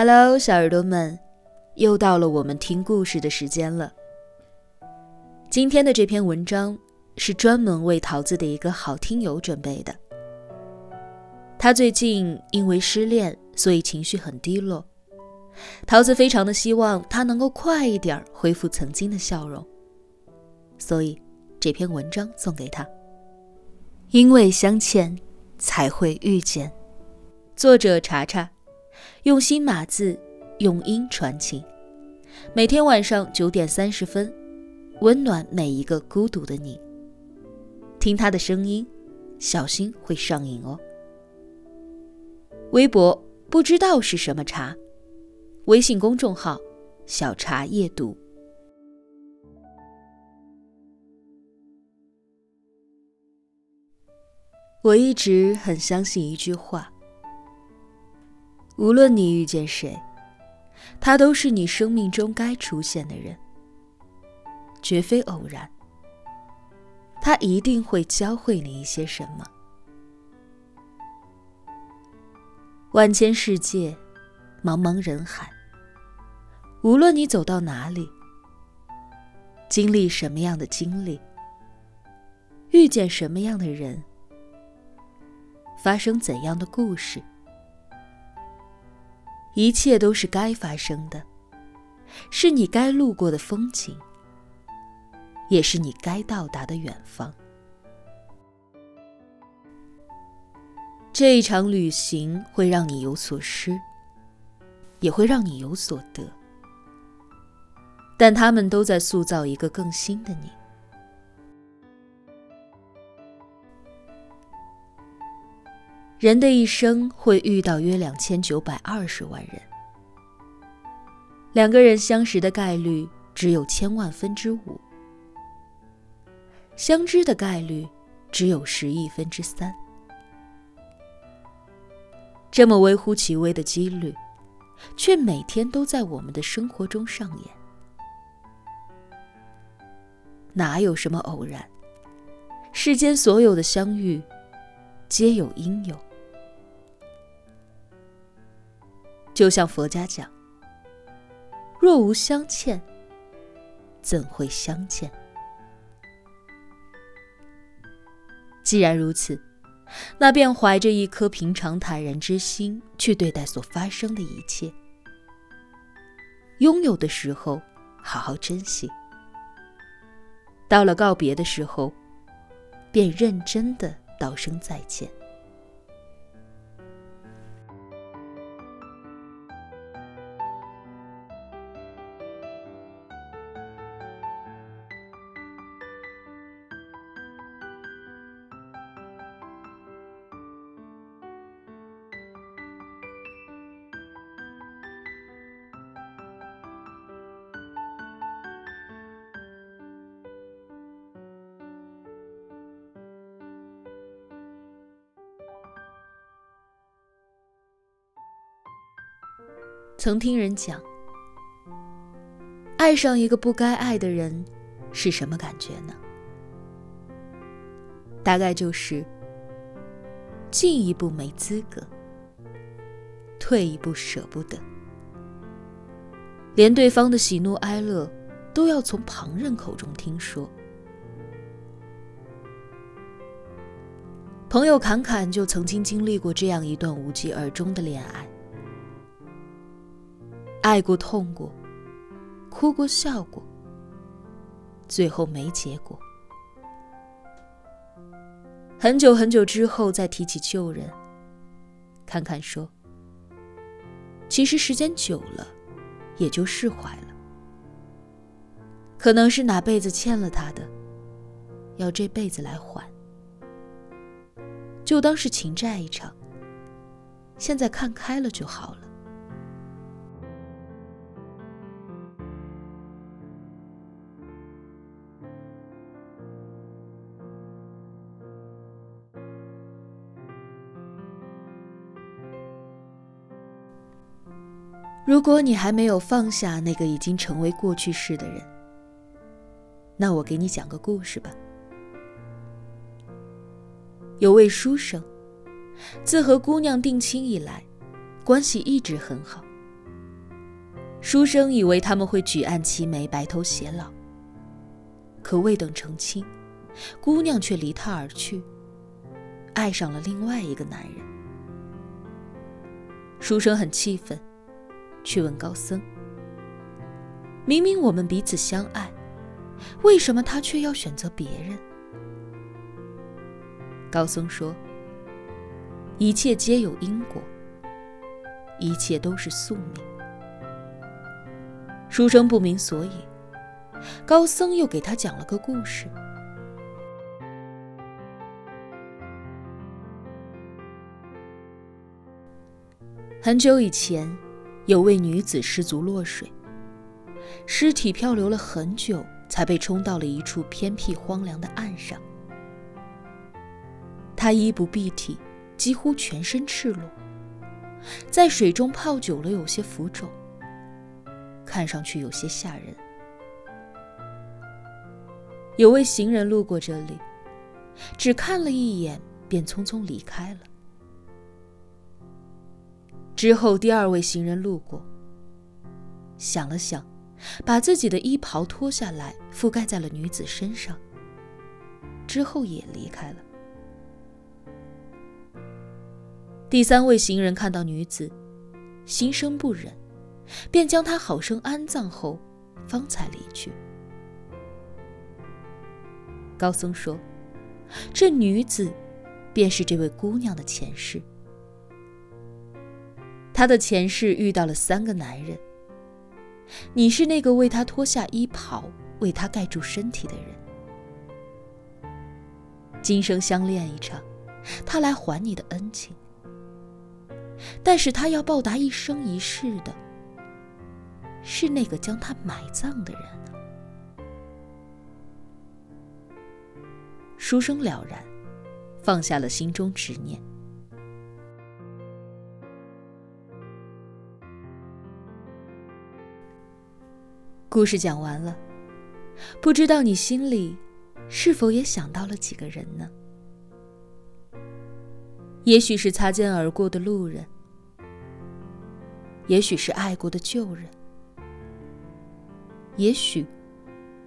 Hello，小耳朵们，又到了我们听故事的时间了。今天的这篇文章是专门为桃子的一个好听友准备的。他最近因为失恋，所以情绪很低落。桃子非常的希望他能够快一点恢复曾经的笑容，所以这篇文章送给他。因为相欠，才会遇见。作者查查，用心码字，用音传情。每天晚上九点三十分，温暖每一个孤独的你。听他的声音，小心会上瘾哦。微博不知道是什么茶，微信公众号小茶夜读。我一直很相信一句话：无论你遇见谁，他都是你生命中该出现的人，绝非偶然。他一定会教会你一些什么。万千世界，茫茫人海。无论你走到哪里，经历什么样的经历，遇见什么样的人，发生怎样的故事，一切都是该发生的，是你该路过的风景，也是你该到达的远方。这一场旅行会让你有所失，也会让你有所得，但他们都在塑造一个更新的你。人的一生会遇到约两千九百二十万人，两个人相识的概率只有千万分之五，相知的概率只有十亿分之三。这么微乎其微的几率，却每天都在我们的生活中上演。哪有什么偶然？世间所有的相遇，皆有因由。就像佛家讲：“若无相欠，怎会相见？”既然如此。那便怀着一颗平常坦然之心去对待所发生的一切。拥有的时候，好好珍惜；到了告别的时候，便认真的道声再见。曾听人讲，爱上一个不该爱的人是什么感觉呢？大概就是进一步没资格，退一步舍不得，连对方的喜怒哀乐都要从旁人口中听说。朋友侃侃就曾经经历过这样一段无疾而终的恋爱。爱过、痛过、哭过、笑过，最后没结果。很久很久之后再提起旧人，侃侃说：“其实时间久了，也就释怀了。可能是哪辈子欠了他的，要这辈子来还，就当是情债一场。现在看开了就好了。”如果你还没有放下那个已经成为过去式的人，那我给你讲个故事吧。有位书生，自和姑娘定亲以来，关系一直很好，书生以为他们会举案齐眉、白头偕老，可未等成亲，姑娘却离他而去，爱上了另外一个男人。书生很气愤，去问高僧：“明明我们彼此相爱，为什么他却要选择别人？”高僧说：“一切皆有因果，一切都是宿命。”书生不明所以，高僧又给他讲了个故事。很久以前，有位女子失足落水，尸体漂流了很久，才被冲到了一处偏僻荒凉的岸上。她衣不蔽体，几乎全身赤裸，在水中泡久了，有些浮肿，看上去有些吓人。有位行人路过这里，只看了一眼，便匆匆离开了。之后，第二位行人路过，想了想，把自己的衣袍脱下来覆盖在了女子身上，之后也离开了。第三位行人看到女子，心生不忍，便将她好生安葬后，方才离去。高僧说：“这女子，便是这位姑娘的前世。”他的前世遇到了三个男人，你是那个为他脱下衣袍、为他盖住身体的人。今生相恋一场，他来还你的恩情，但是他要报答一生一世的，是那个将他埋葬的人。书生了然，放下了心中执念。故事讲完了，不知道你心里是否也想到了几个人呢？也许是擦肩而过的路人，也许是爱过的旧人，也许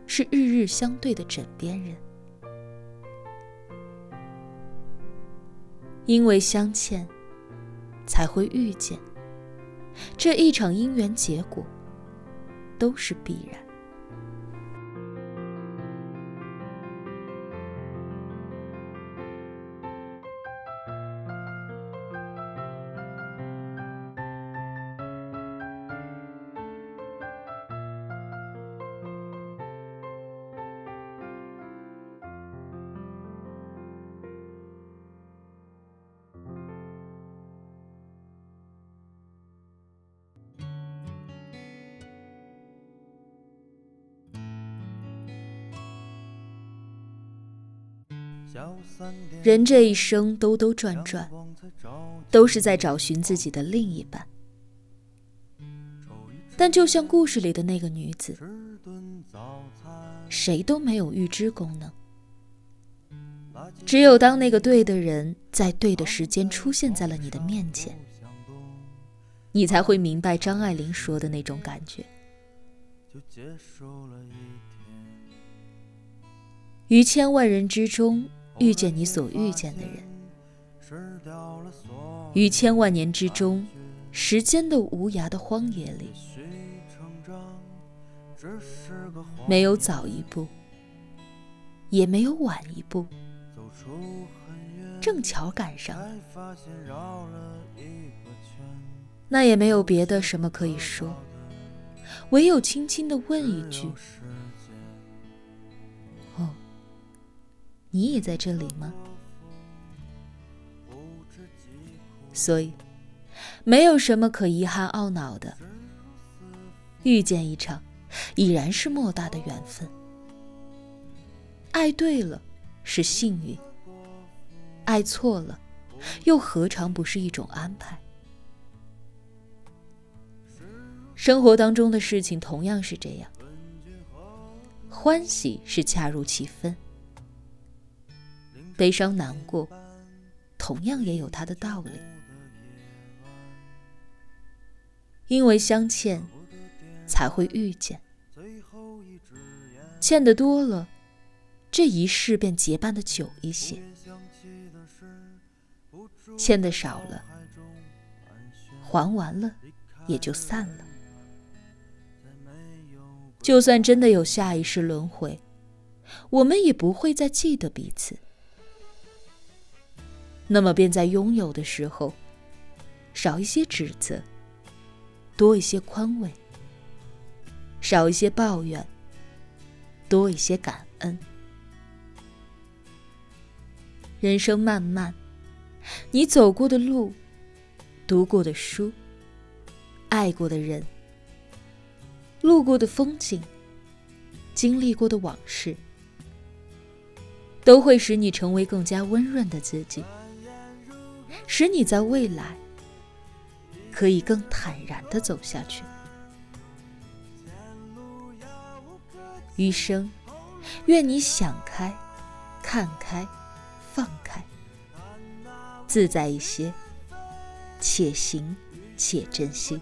是日日相对的枕边人。因为相欠，才会遇见。这一场姻缘结果。都是必然。人这一生兜兜转转，都是在找寻自己的另一半。但就像故事里的那个女子，谁都没有预知功能。只有当那个对的人在对的时间出现在了你的面前，你才会明白张爱玲说的那种感觉。于千万人之中。遇见你所遇见的人，于千万年之中，时间的无涯的荒野里，没有早一步，也没有晚一步，正巧赶上，那也没有别的什么可以说，唯有轻轻的问一句。你也在这里吗？所以，没有什么可遗憾懊恼的。遇见一场，已然是莫大的缘分。爱对了，是幸运；爱错了，又何尝不是一种安排？生活当中的事情同样是这样，欢喜是恰如其分。悲伤难过，同样也有它的道理。因为相欠，才会遇见。欠的多了，这一世便结伴的久一些；欠的少了，还完了也就散了。就算真的有下一世轮回，我们也不会再记得彼此。那么，便在拥有的时候，少一些指责，多一些宽慰；少一些抱怨。多一些感恩。人生漫漫，你走过的路、读过的书、爱过的人、路过的风景、经历过的往事，都会使你成为更加温润的自己，使你在未来可以更坦然的走下去。余生，愿你想开、看开、放开，自在一些，且行且珍惜。